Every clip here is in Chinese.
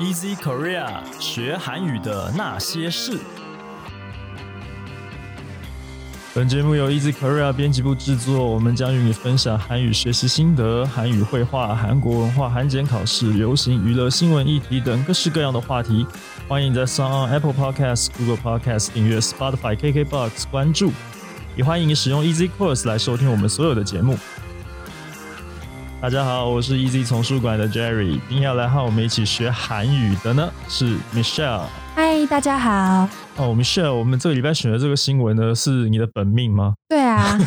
Easy Korea 学韩语的那些事。本节目由 Easy Korea 编辑部制作，我们将与你分享韩语学习心得、韩语绘画、韩国文化、韩检考试、流行娱乐、新闻议题等各式各样的话题。欢迎在 s o n Apple Podcast、Google Podcast 订阅 Spotify、KKBox 关注，也欢迎你使用 Easy Course 来收听我们所有的节目。大家好，我是 Easy 丛书馆的 Jerry，今天要来和我们一起学韩语的呢是 Michelle。嗨，大家好。哦，Michelle，我们这个礼拜选的这个新闻呢，是你的本命吗？对啊，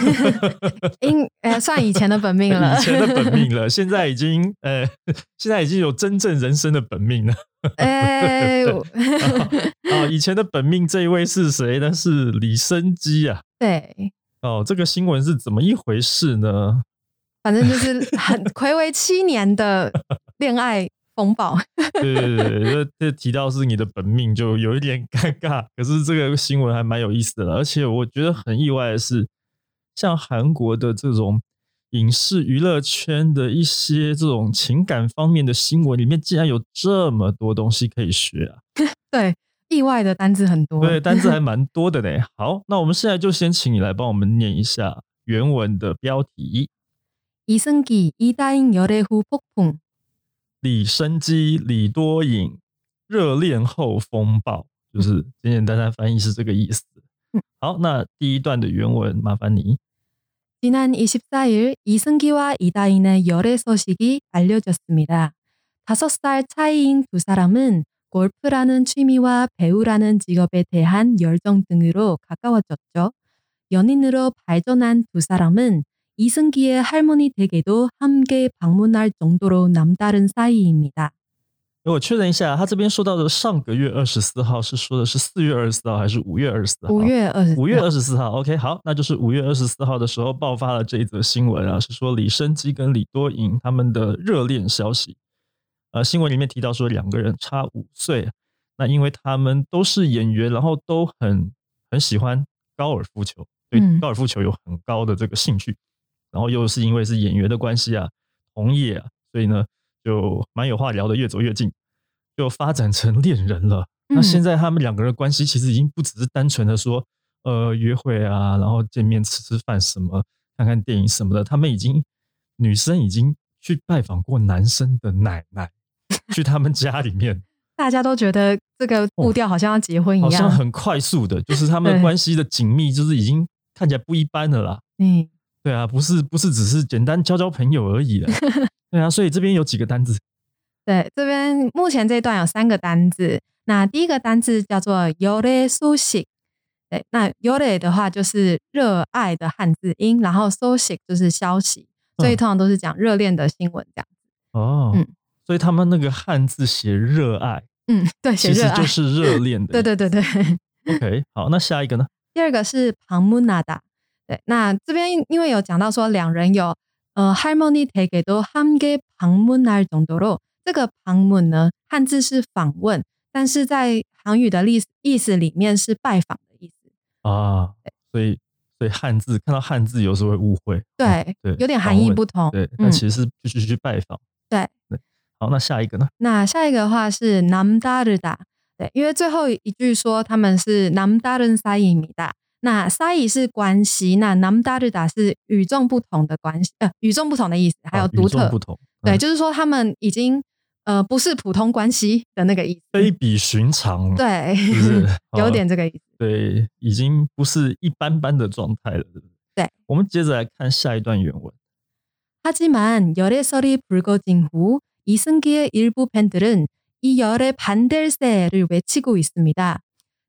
应呃算以前的本命了，以前的本命了，现在已经呃，现在已经有真正人生的本命了。哎，啊，以前的本命这一位是谁呢？是李生基啊。对。哦，这个新闻是怎么一回事呢？反正就是很 暌违七年的恋爱风暴。对对对，这提到是你的本命，就有一点尴尬。可是这个新闻还蛮有意思的，而且我觉得很意外的是，像韩国的这种影视娱乐圈的一些这种情感方面的新闻里面，竟然有这么多东西可以学啊！对，意外的单字很多，对，单字还 蛮多的呢。好，那我们现在就先请你来帮我们念一下原文的标题。 李生基、李多颖热恋后폭 풍。李生基、李多颖热恋后风暴，就是简简单单翻译是这个意思。好，那第一段的原文麻烦你。지난24일이승기와이다인의열애소식이알려졌습니다 다섯살차이인두사람은골프라는취미와배우라는직업에대한열정등으로가까워졌죠연인으로발전한두사람은 이승기의할머니댁에도함께방문할정도로남다른사이입니다我确认一下，他这边说到的上个月二十四号是说的是四月二十四号还是五月二十四号？五月二十五月二十四号。OK，好，那就是五月二十四号的时候爆发了这一则新闻啊，是说李生基跟李多颖他们的热恋消息。呃，新闻里面提到说两个人差五岁，那因为他们都是演员，然后都很很喜欢高尔夫球，对高尔夫球有很高的这个兴趣。 然后又是因为是演员的关系啊，同业啊，所以呢就蛮有话聊的，越走越近，就发展成恋人了。那现在他们两个人关系其实已经不只是单纯的说呃约会啊，然后见面吃吃饭什么，看看电影什么的。他们已经女生已经去拜访过男生的奶奶，去他们家里面，大家都觉得这个步调好像要结婚一样，好像很快速的，就是他 们关系的紧密，就是已经看起来不一般的啦。嗯。对啊，不是不是只是简单交交朋友而已的。对啊，所以这边有几个单字。对，这边目前这一段有三个单字。那第一个单字叫做“요래소식”。对，那“요래”的话就是热爱的汉字音，然后“소식”就是消息，所以通常都是讲热恋的新闻这样子。哦，嗯，所以他们那个汉字写“热爱”，嗯，对，其实就是热恋的。对对对对。OK，好，那下一个呢？第二个是“旁木纳达”。对那这边因为有讲到说两人有呃 harmony taikidohamgy 旁蒙那种的 role 这个旁蒙呢汉字是访问但是在韩语的意史意思里面是拜访的意思啊。所以所以汉字看到汉字有时候会误会对对有点含义不同对那其实是必须去拜访。对对。好那下一个呢？那下一个的话是 namdarada 对因为最后一句说他们是 namdaran saiyi 米大那 sai 是关系，那 namdaruda 是与众不同的关系，呃，与众不同的意思，还有独特不同，对，就是说他们已经呃不是普通关系的那个意思，非比寻常，对，有点这个意思，对，已经不是一般般的状态了，对不对？对，我们接着来看下一段原文。하지만열애설이불거진후이승기의일부팬들은이열애반대세를외치고있습니다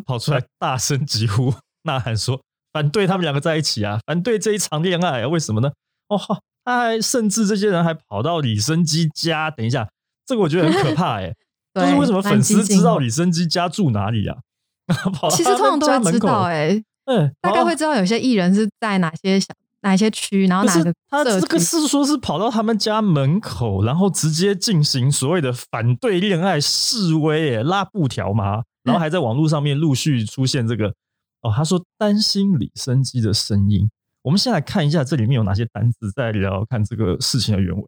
跑出来大声疾呼、呐喊说：“反对他们两个在一起啊！反对这一场恋爱啊！为什么呢？哦，他还甚至这些人还跑到李生基家。等一下，这个我觉得很可怕哎。就是为什么粉丝知道李生基家住哪里啊？跑到其实通常都会知道、哎，哎，对，大概会知道有些艺人是在哪些小哪一些区，然后哪个他。这个是说是跑到他们家门口，然后直接进行所谓的反对恋爱示威，哎，拉布条嘛，然后还在网络上面陆续出现这个哦，他说担心李生基的声音。我们先来看一下这里面有哪些单字，再聊聊看这个事情的原委。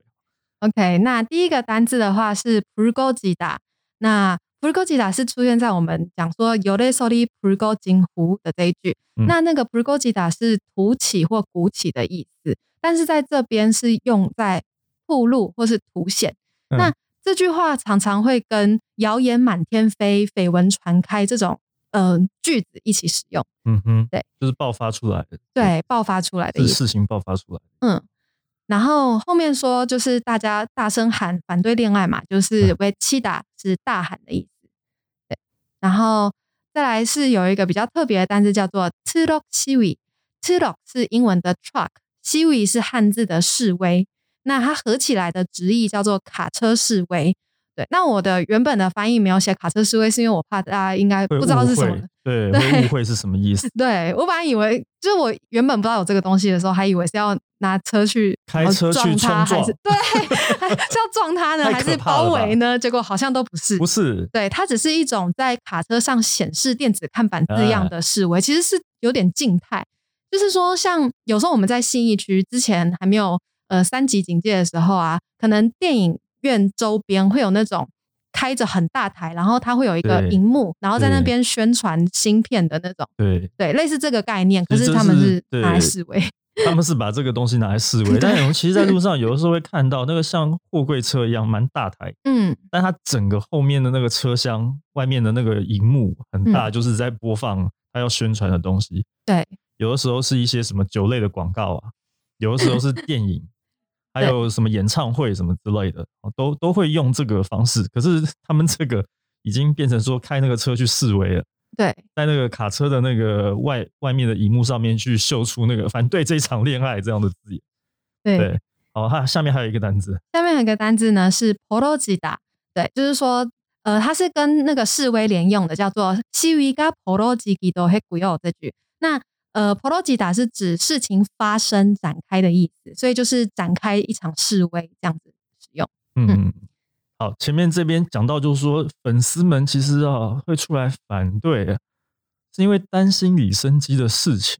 OK，那第一个单字的话是 p u r g o j i d a 那 p u r g o j i d a 是出现在我们讲说 y o r e s o l i p u r g o j i n hu 的这一句。嗯那那个 p u r g o j i d a 是凸起或鼓起的意思，但是在这边是用在铺路或是凸显。嗯那这句话常常会跟谣言满天飞、绯闻传开这种呃句子一起使用，嗯哼，对，就是爆发出来的，对，爆发出来的。是事情爆发出来。嗯，然后后面说就是大家大声喊反对恋爱嘛，就是嗯为七打是大喊的意思。对，然后再来是有一个比较特别的单词叫做 truck s i w i truck 是英文的 truck s i w i 是汉字的示威，那它合起来的直译叫做卡车示威。对，那我的原本的翻译没有写卡车示威，是因为我怕大家应该不知道是什么。对，对会误会是什么意思？对我本来以为，就是我原本不知道有这个东西的时候，还以为是要拿车去开车去冲撞还是对，还是要撞它呢，太还是包围呢？结果好像都不是不。是，对，它只是一种在卡车上显示电子看板字样哎的示威，其实是有点静态。就是说，像有时候我们在信义区之前还没有呃三级警戒的时候啊，可能电影院周边会有那种开着很大台，然后它会有一个对荧幕，然后在那边宣传芯片的那种。对，对，类似这个概念，可是他们是是拿来示威。他们是把这个东西拿来示威，但我们其实，在路上有的时候会看到那个像货柜车一样蛮大台，嗯，但它整个后面的那个车厢外面的那个荧幕很大，嗯就是在播放它要宣传的东西。对，有的时候是一些什么酒类的广告啊，有的时候是电影，还有什么演唱会什么之类的，都都会用这个方式。可是他们这个已经变成说开那个车去示威了。对，在那个卡车的那个外外面的荧幕上面去秀出那个反对这一场恋爱这样的字眼。对，好，它下面还有一个单字，下面有一个单字呢是 porogida，对，就是说，呃，它是跟那个示威连用的，叫做 “siwiga porogida h e k u y o 这句。那呃 p o l o g i d a 是指事情发生展开的意思，所以就是展开一场示威这样子使用。嗯，好，前面这边讲到就是说，粉丝们其实啊会出来反对，是因为担心李生基的事情。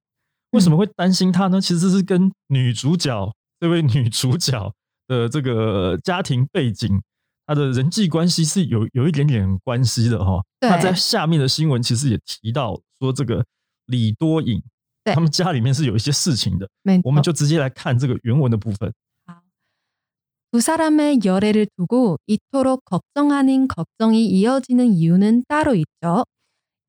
为什么会担心他呢？其实是跟女主角这位女主角的这个家庭背景，她的人际关系是有有一点点关系的哈。对那在下面的新闻其实也提到说，这个李多颖对 他们家里面是有一些事情的。没错我们就直接来看这个原文的部分。 두 사람의 열애를 두고 이토록 걱정 아닌 걱정이 이어지는 이유는 따로 있죠.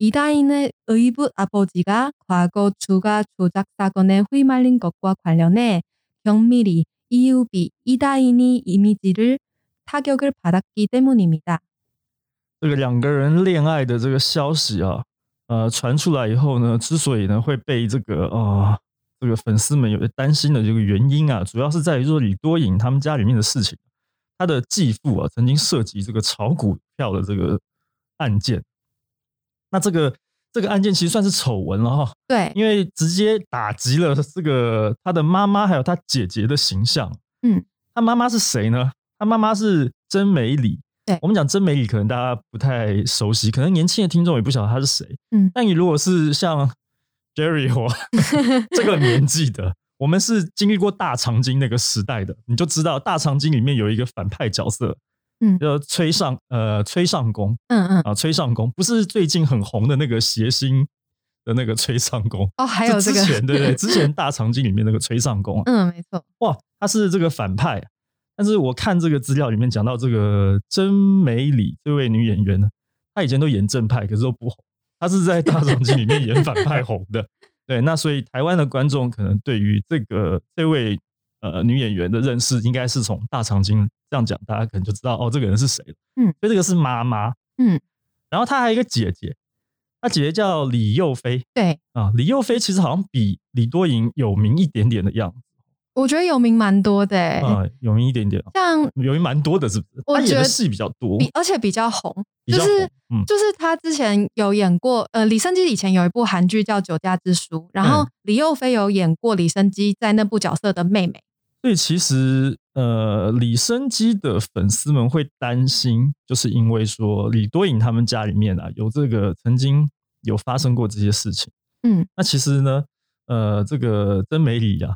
이다인의 의붓 아버지가 과거 주가 조작 사건에 휘말린 것과 관련해 경밀이, 이유비, 이다인이 이미지를 타격을 받았기 때문입니다. 这个两个人恋爱的这个消息啊， 呃，传出来以后呢，之所以呢会被这个呃这个粉丝们有担心的这个原因啊，主要是在于说李多颖他们家里面的事情，他的继父啊曾经涉及这个炒股票的这个案件，那这个这个案件其实算是丑闻了哈，对，因为直接打击了这个他的妈妈还有他姐姐的形象。嗯，他妈妈是谁呢？他妈妈是真美里。对。我们讲真美里，可能大家不太熟悉，可能年轻的听众也不晓得他是谁。嗯。但你如果是像 Jerry 我 这个年纪的，我们是经历过大长今那个时代的，你就知道大长今里面有一个反派角色，嗯。叫崔尚呃崔尚宫嗯嗯，啊，崔尚宫不是最近很红的那个谐星的那个崔尚宫，哦，还有这个。之，前对对，之前大长今里面那个崔尚宫啊，嗯，没错，哇，他是这个反派。但是我看这个资料里面讲到这个真美里这位女演员呢，她以前都演正派，可是都不红。她是在大长今里面演反派红的。对，那所以台湾的观众可能对于这个这位呃女演员的认识，应该是从大长今这样讲，大家可能就知道哦，这个人是谁了。嗯，所以这个是妈妈。嗯，然后她还有一个姐姐，她姐姐叫李幼菲对，啊。李幼菲其实好像比李多莹有名一点点的样子。我觉得有名蛮多的、欸，啊，有名一点点，像有名蛮多的，是不是？他演的我觉得戏比较多，比而且比较红，就是嗯。就是他之前有演过，呃，李生基以前有一部韩剧叫《酒家之书》，然后嗯。李幼菲有演过李生基在那部角色的妹妹。所以其实呃，李生基的粉丝们会担心，就是因为说李多颖他们家里面啊有这个曾经有发生过这些事情。嗯，那其实呢，呃，这个曾美里啊，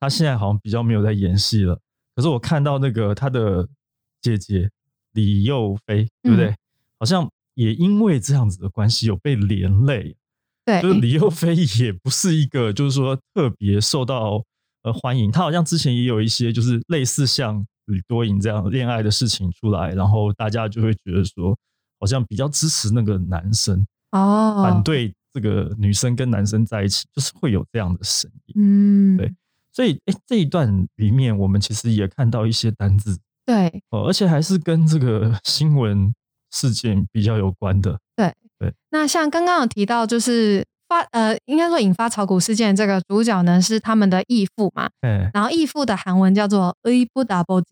她现在好像比较没有在演戏了。可是我看到那个他的姐姐李幼菲，对不对？嗯好像也因为这样子的关系有被连累。对，就是李幼菲也不是一个，就是说特别受到呃欢迎。他好像之前也有一些就是类似像吕多颖这样恋爱的事情出来，然后大家就会觉得说，好像比较支持那个男生，哦，反，对这个女生跟男生在一起，就是会有这样的声音。嗯，对所以，哎、这一段里面我们其实也看到一些单字，对，哦，而且还是跟这个新闻事件比较有关的，对对。那像刚刚有提到，就是发呃，应该说引发炒股事件这个主角呢是他们的义父嘛，对。然后义父的韩文叫做 A 不 double，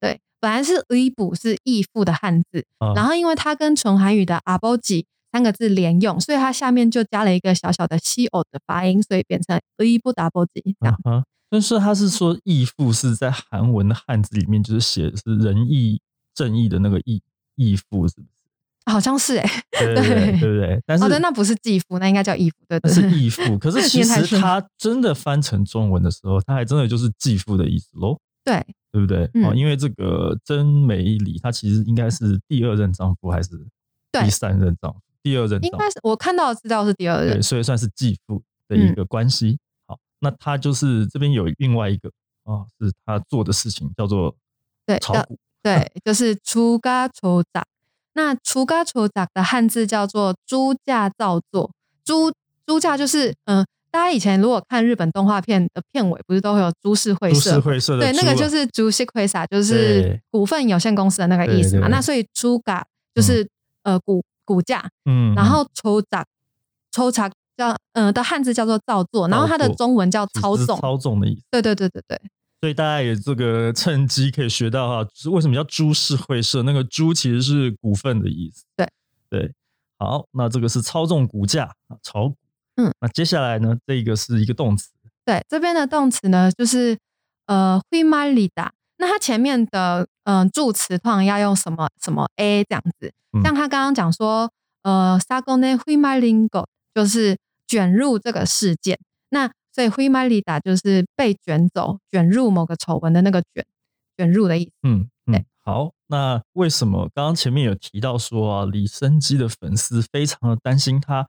对，本来是 A 不是义父的汉字、然后因为他跟纯韩语的 a b o 级。三个字连用所以它下面就加了一个小小的西欧的发音所以变成 a 不打不及但是他是说义父是在韩文的汉字里面就是写是仁义正义的那个义义父是不是？好像是哎对对不 对但是那不是继父那应该叫义父对是义父可是 其实他真的翻成中文的时候他还真的就是继父的意思喽对对不对啊因为这个真美里他其实应该是第二任丈夫还是第三任丈夫？第二任应该是我看到的资料是第二对，任，所以算是继父的一个关系。好，那他就是这边有另外一个啊，是他做的事情叫做对，炒股。对，就是出嘎抽杂。那出嘎抽杂的汉字叫做猪价造作，猪猪价就是嗯、呃大家以前如果看日本动画片的片尾，不是都会有株式会株社株？式会社的对，那个就是株式会社，就是股份有限公司的那个意思嘛。那所以出嘎就是、呃股骨架嗯然后抽查抽查叫嗯的汉字叫做造作然后它的中文叫操纵操纵的意思。对对对对对。所以大家也这个趁机可以学到哈为什么叫株式会社那个株其实是股份的意思。对。对好那这个是操纵股价啊炒股嗯。那接下来呢这个是一个动词。对这边的动词呢就是呃灰马里哒那它前面的嗯、助词框要用什么什么 a 这样子？像他刚刚讲说，呃，sagone h u m a l i n g o 就是卷入这个事件。那所以 h u m a l i d a 就是被卷走、卷入某个丑闻的那个卷，卷入的意思。嗯，对。好，那为什么刚刚前面有提到说啊，李生基的粉丝非常的担心他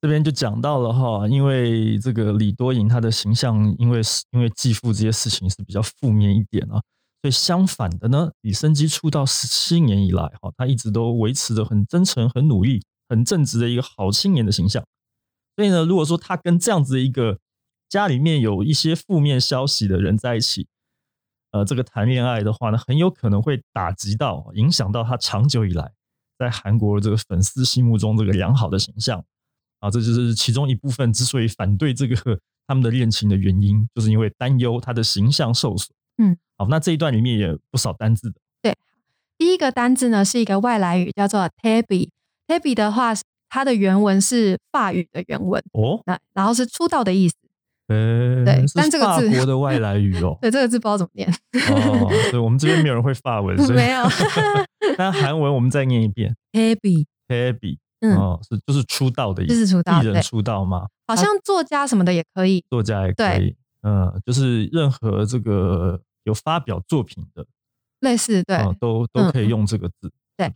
这边就讲到了哈，因为这个李多颖她的形象，因为是因为继父这些事情是比较负面一点啊，所以相反的呢，李生基出道十七年以来哈，他一直都维持着很真诚、很努力、很正直的一个好青年的形象。所以呢，如果说他跟这样子一个家里面有一些负面消息的人在一起，呃，这个谈恋爱的话呢，很有可能会打击到、影响到他长久以来在韩国这个粉丝心目中这个良好的形象。啊，这就是其中一部分之所以反对这个他们的恋情的原因，就是因为担忧他的形象受损。嗯，好，那这一段里面也不少单字的。对第一个单字呢是一个外来语，叫做 tabby。tabby 的话，它的原文是法语的原文，哦，那然后是出道的意思。呃，对但这个字法国的外来语哦。对，这个字不知道怎么念，哦，对，我们这边没有人会法文，所以 没有 但韩文我们再念一遍 tabby。嗯，哦，是就是出道的意思，就是出道艺人出道吗？好像作家什么的也可以。作家也可以，嗯，就是任何这个有发表作品的，类似对，哦，都都可以用这个字。对，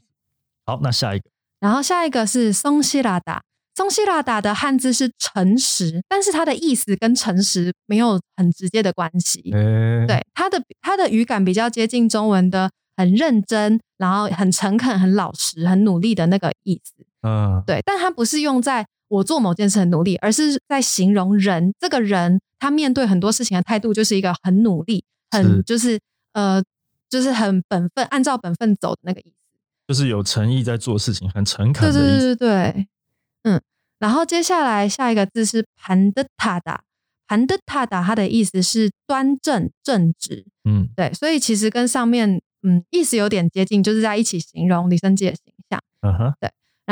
好，那下一个。然后下一个是松西拉达，松西拉达的汉字是诚实，但是它的意思跟诚实没有很直接的关系。诶，对，它的它的语感比较接近中文的很认真，然后很诚恳、很老实、很努力的那个意思。嗯，对，但它不是用在我做某件事很努力，而是在形容人这个人他面对很多事情的态度就是一个很努力，很就是呃就是很本分，按照本分走的那个意思。就是有诚意在做事情，很诚恳对对对的意思。对对，嗯。然后接下来下一个字是盘的塔达，盘的塔达，它的意思是端正正直。嗯对，所以其实跟上面嗯意思有点接近，就是在一起形容李生基的形象。嗯哼，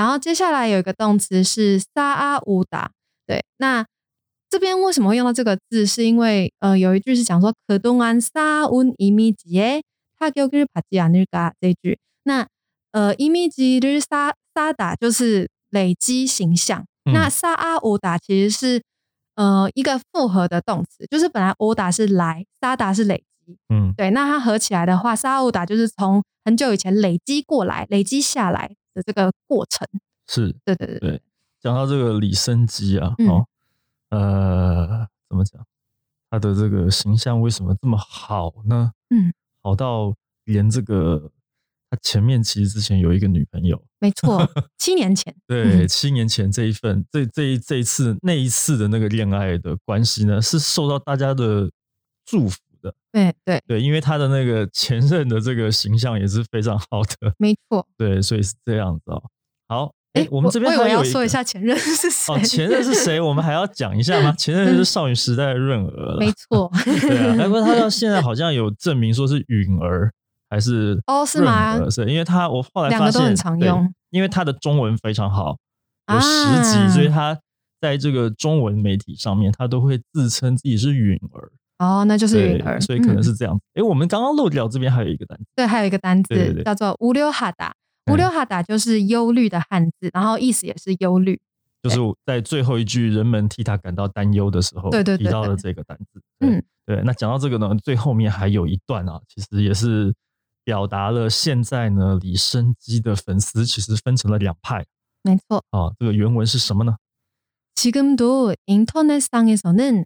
然后接下来有一个动词是撒阿乌达，对，那这边为什么会用到这个字？是因为呃，有一句是讲说可东安撒温伊米吉耶，他给我给帕吉亚那个这句，那呃伊米吉就是撒撒达，就是累积形象。那撒阿乌达其实是呃一个复合的动词，就是本来乌达是来，撒达是累积，嗯，对，那它合起来的话，撒阿乌达就是从很久以前累积过来，累积下来的这个过程。是。对对对对讲到这个李生基啊，嗯哦，呃，怎么讲？他的这个形象为什么这么好呢？嗯，好到连这个他前面其实之前有一个女朋友，没错，七年前，对，嗯七年前这一份这这一这一次那一次的那个恋爱的关系呢，是受到大家的祝福的。对对，对，因为他的那个前任的这个形象也是非常好的，没错。对，所以是这样子哦。好，哎诶，我们这边我以为要说一下前任是谁。哦，前任是谁？我们还要讲一下吗？前任就是少女时代的润儿了，没错。对啊，不过他到现在好像有证明说是允儿还是哦是吗是因为他我后来发现两个都很常对用因为他的中文非常好，有十级，啊所以他在这个中文媒体上面，他都会自称自己是允儿，哦，那就是对允儿，所以可能嗯是这样。哎，我们刚刚漏掉这边还有一个单词，对，还有一个单对对对字叫做乌溜哈达。嗯乌溜哈达就是忧虑的汉字，然后意思也是忧虑。就是我在最后一句人们替他感到担忧的时候，对对对提到了对这个单字。对嗯，对。那讲到这个呢，最后面还有一段啊，其实也是表达了现在呢李生基的粉丝其实分成了两派没错。啊。这个原文是什么呢？ 지금도 인터넷상에서는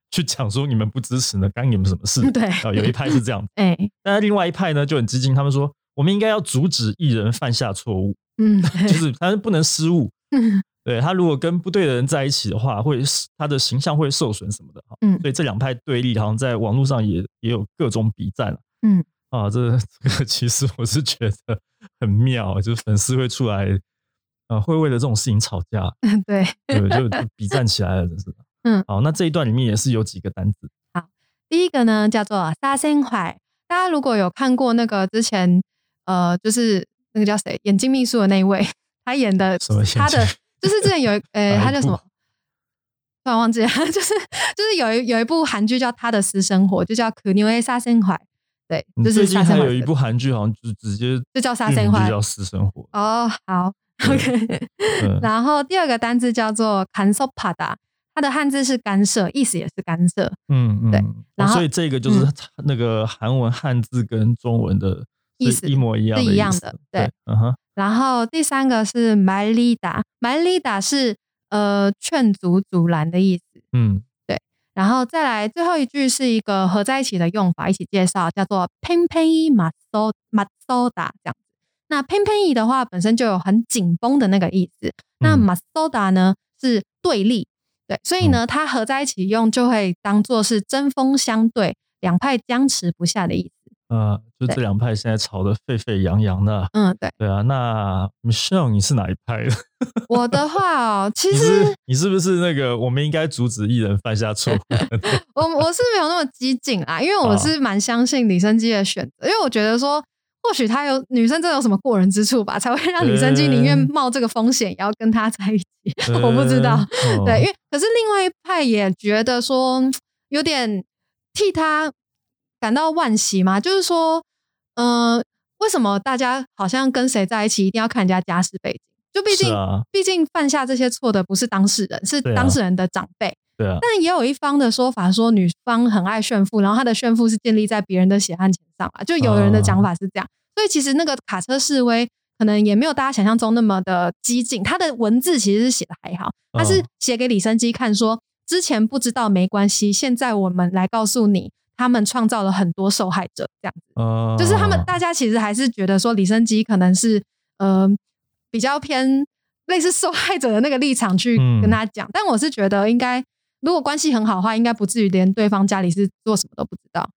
去讲说你们不支持呢？干你们什么事？对啊，有一派是这样，哎，但是另外一派呢就很激进，他们说我们应该要阻止艺人犯下错误，嗯，就是他不能失误，嗯对他如果跟不对的人在一起的话，会他的形象会受损什么的哈。嗯所以这两派对立好像在网络上也也有各种比战嗯啊。这这个其实我是觉得很妙，就是粉丝会出来，呃，会为了这种事情吵架，对，对，就就比战起来了，真是的。嗯好，那这一段里面也是有几个单字，第一个呢叫做沙生怀，大家如果有看过那个之前呃，就是那个叫谁眼睛秘书的那一位，他演的什么他的就是之前有一 呃，他叫什么？突然忘记了，就是就是有一有一部韩剧叫《他的私生活》，就叫《可牛 A 沙生怀》，对，嗯就是最近沙生怀还有一部韩剧，好像就直接就叫沙剧生怀就叫私生活。哦，好，OK。嗯然后第二个单字叫做 “kansopada”，它的汉字是干涉，意思也是干涉。嗯嗯，对哦然后所以这个就是那个韩文汉字跟中文的意思一模一样的是一样的对，嗯哼，然后第三个是 “malida”，“malida” 是呃劝阻、阻拦的意思。嗯对然后再来最后一句是一个合在一起的用法，一起介绍，叫做 “pen pen i m a s o m a s o d a 这样子。那 pen i 的话本身就有很紧绷的那个意思，那嗯 m a s o d a 呢是对立，对，所以呢它合在一起用就会当做是针锋相对，两派僵持不下的意思。呃，就对这两派现在吵得沸沸扬扬的。嗯，对，对啊，那 Michelle 你是哪一派的？我的话哦，其你实是你是不是那个我们应该阻止艺人犯下错？我我是没有那么激进啊，因为我哦是蛮相信李生基的选择，因为我觉得说，或许他有女生真的有什么过人之处吧，才会让女生基宁愿嗯冒这个风险也要跟他在一起。我不知道，呃对，因哦为可是另外一派也觉得说嗯有点替他感到惋惜嘛，就是说，呃，为什么大家好像跟谁在一起一定要看人家家世背景？就毕竟、毕竟犯下这些错的不是当事人，是当事人的长辈。对啊，但也有一方的说法说，女方很爱炫富，然后她的炫富是建立在别人的血汗钱上啊。就有人的讲法是这样，所以其实那个卡车示威可能也没有大家想象中那么的激进。他的文字其实是写的还好，他是嗯写给李生基看说，之前不知道没关系，现在我们来告诉你，他们创造了很多受害者，这样子。哦，就是他们大家其实还是觉得说李生基可能是呃比较偏类似受害者的那个立场去嗯跟他讲，但我是觉得应该如果关系很好的话，应该不至于连对方家里是做什么都不知道。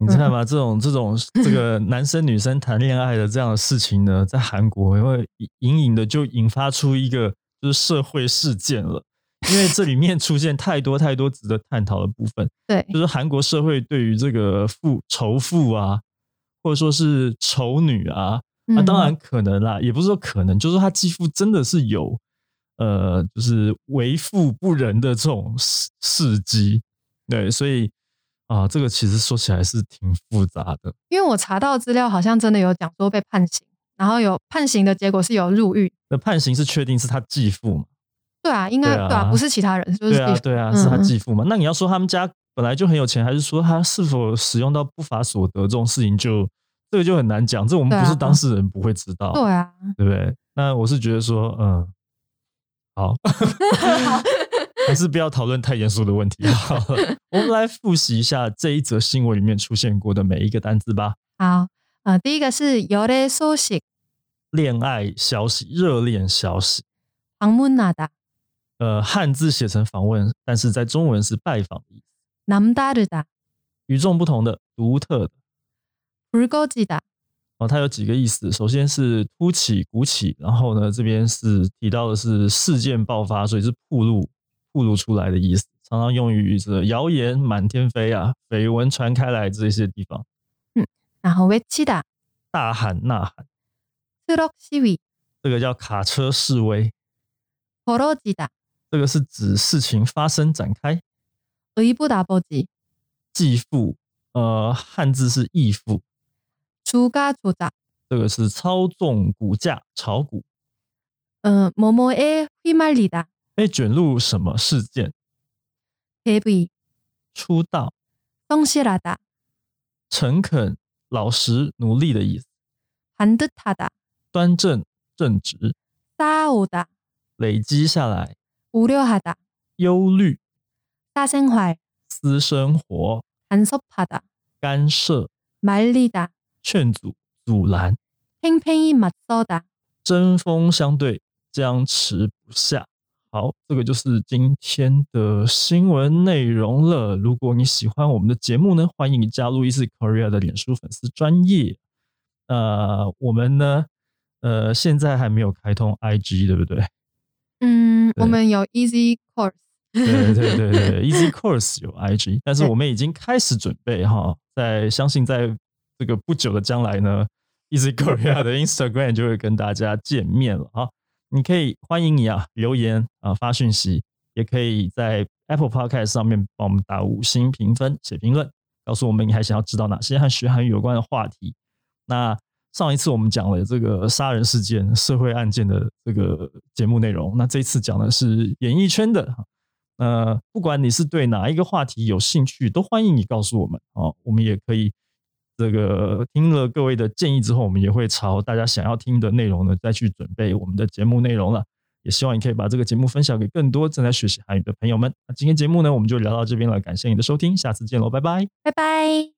你看嘛，这种这种这个 男生女生谈恋爱的这样的事情呢，在韩国也会隐隐的就引发出一个就是社会事件了，因为这里面出现太多太多值得探讨的部分，对，就是韩国社会对于这个父仇父啊，或者说是仇女啊，那、嗯。当然可能啦，也不是说可能，就是说他几乎真的是有呃，就是为富不仁的这种事事迹，对，所以啊，这个其实说起来是挺复杂的。因为我查到资料，好像真的有讲说被判刑，然后有判刑的结果是有入狱。那判刑是确定是他继父嘛？对啊，应该对啊不是其他人，就是对啊，对啊，是他嗯继父嘛？那你要说他们家本来就很有钱，还是说他是否使用到不法所得这种事情就，这个就很难讲。这我们不是当事人不会知道，对啊，对不对？那我是觉得说，嗯，好，还是不要讨论太严肃的问题好了。我们来复习一下这一则新闻里面出现过的每一个单字吧。好，呃，第一个是열애소식 恋爱消息、热恋消息， 방문하다 呃，汉字写成访问，但是在中文是拜访的意思， 남다르다 与众不同的、独特的。 붉어지다 哦，它有几个意思。首先是凸起、鼓起，然后呢，这边是提到的是事件爆发，所以是暴露、暴露出来的意思，常常用于这谣言满天飞啊、绯闻传开来这些地方， 然后외치다 大喊呐喊， 트럭시위 这个叫卡车示威， 벌어지다 这个是指事情发生展开。 의붓아버지 继父，呃，汉字是义父， 주가조작 这个是操纵股价、炒股， 어, 뭐뭐에 휘말리다 被卷入什么事件？ 데뷔 出道， 성실하다 诚恳、老实、努力的意思。 반듯하다 端正、正直， 쌓아오다 累积下来， 우려하다 忧虑、 사생활 私生活、 간섭하다 干涉、 말리다 劝阻、阻拦、 팽팽히 맞서다 针锋相对、僵持不下。好，这个就是今天的新闻内容了。如果你喜欢我们的节目呢，欢迎你加入 Easy Korea 的脸书粉丝专业。呃，我们呢，呃，现在还没有开通 IG，对不对？嗯，对我们有 Easy Course，对对对对，Easy Course 有 IG，但是对我们已经开始准备哈，在相信在 这个不久的将来呢，Easy Korea 的 Instagram 就会跟大家见面了啊。你可以欢迎你啊留言啊发讯息，也可以在 Apple Podcast 上面帮我们打五星评分、写评论，告诉我们你还想要知道哪些和学韩语有关的话题。那上一次我们讲了这个杀人事件、社会案件的这个节目内容，那这次讲的是演艺圈的。呃，不管你是对哪一个话题有兴趣，都欢迎你告诉我们哦。我们也可以这个听了各位的建议之后，我们也会朝大家想要听的内容呢，再去准备我们的节目内容了。也希望你可以把这个节目分享给更多正在学习韩语的朋友们。那今天节目呢，我们就聊到这边了，感谢你的收听，下次见喽，拜拜。拜拜。